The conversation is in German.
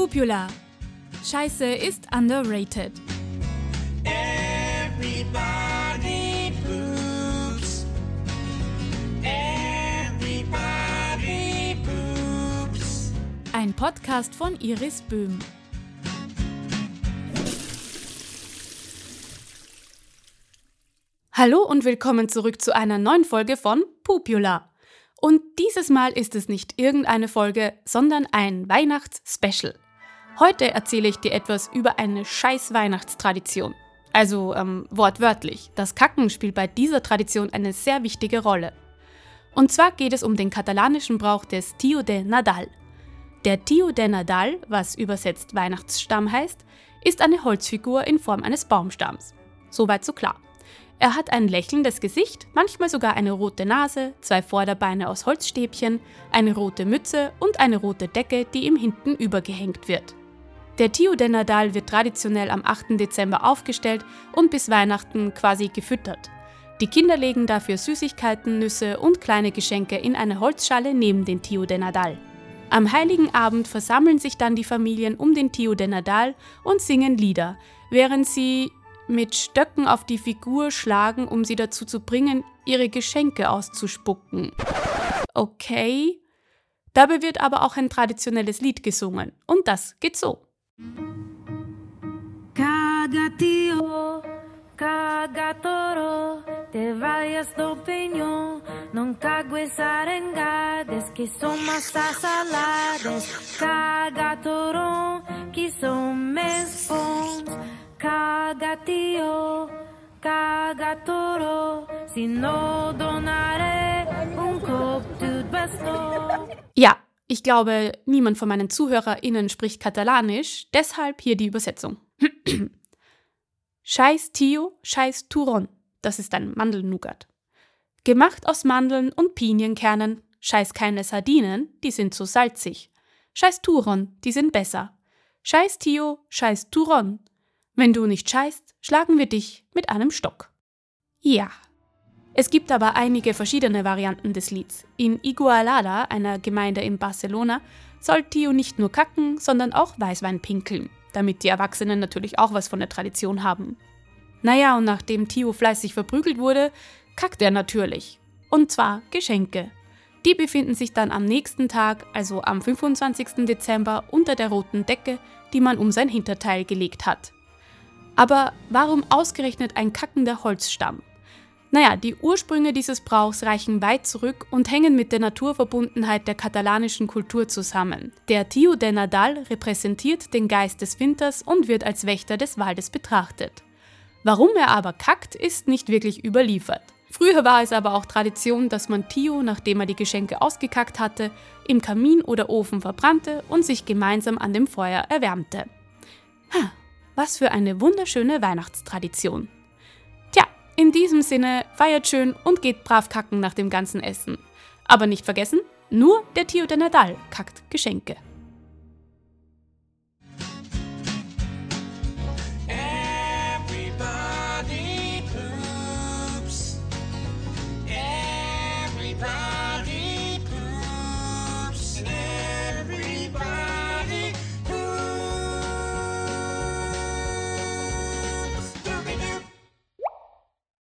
Pupula. Scheiße ist underrated. Everybody poops. Everybody poops. Ein Podcast von Iris Böhm. Hallo und willkommen zurück zu einer neuen Folge von Pupula. Und dieses Mal ist es nicht irgendeine Folge, sondern ein Weihnachts-Special. Heute erzähle ich dir etwas über eine scheiß Weihnachtstradition. Also ähm, wortwörtlich, das Kacken spielt bei dieser Tradition eine sehr wichtige Rolle. Und zwar geht es um den katalanischen Brauch des Tio de Nadal. Der Tio de Nadal, was übersetzt Weihnachtsstamm heißt, ist eine Holzfigur in Form eines Baumstamms. Soweit so klar. Er hat ein lächelndes Gesicht, manchmal sogar eine rote Nase, zwei Vorderbeine aus Holzstäbchen, eine rote Mütze und eine rote Decke, die ihm hinten übergehängt wird. Der Tio de Nadal wird traditionell am 8. Dezember aufgestellt und bis Weihnachten quasi gefüttert. Die Kinder legen dafür Süßigkeiten, Nüsse und kleine Geschenke in eine Holzschale neben den Tio de Nadal. Am heiligen Abend versammeln sich dann die Familien um den Tio de Nadal und singen Lieder, während sie mit Stöcken auf die Figur schlagen, um sie dazu zu bringen, ihre Geschenke auszuspucken. Okay. Dabei wird aber auch ein traditionelles Lied gesungen. Und das geht so. Cagatio, cagatoro, te vayas do peño, non cagues arengades, que son más salades, cagatoro, que son mes bons, cagatio, cagatoro, si no donare ich glaube, niemand von meinen ZuhörerInnen spricht Katalanisch, deshalb hier die Übersetzung. Scheiß Tio, Scheiß Turon, das ist ein Mandelnougat. Gemacht aus Mandeln und Pinienkernen, scheiß keine Sardinen, die sind zu salzig. Scheiß Turon, die sind besser. Scheiß Tio, Scheiß Turon. Wenn du nicht scheißt, schlagen wir dich mit einem Stock. Ja. Es gibt aber einige verschiedene Varianten des Lieds. In Igualada, einer Gemeinde in Barcelona, soll Tio nicht nur kacken, sondern auch Weißwein pinkeln, damit die Erwachsenen natürlich auch was von der Tradition haben. Naja, und nachdem Tio fleißig verprügelt wurde, kackt er natürlich. Und zwar Geschenke. Die befinden sich dann am nächsten Tag, also am 25. Dezember, unter der roten Decke, die man um sein Hinterteil gelegt hat. Aber warum ausgerechnet ein kackender Holzstamm? Naja, die Ursprünge dieses Brauchs reichen weit zurück und hängen mit der Naturverbundenheit der katalanischen Kultur zusammen. Der Tio de Nadal repräsentiert den Geist des Winters und wird als Wächter des Waldes betrachtet. Warum er aber kackt, ist nicht wirklich überliefert. Früher war es aber auch Tradition, dass man Tio, nachdem er die Geschenke ausgekackt hatte, im Kamin oder Ofen verbrannte und sich gemeinsam an dem Feuer erwärmte. Ha, was für eine wunderschöne Weihnachtstradition. In diesem Sinne, feiert schön und geht brav kacken nach dem ganzen Essen. Aber nicht vergessen, nur der Tio de Nadal kackt Geschenke.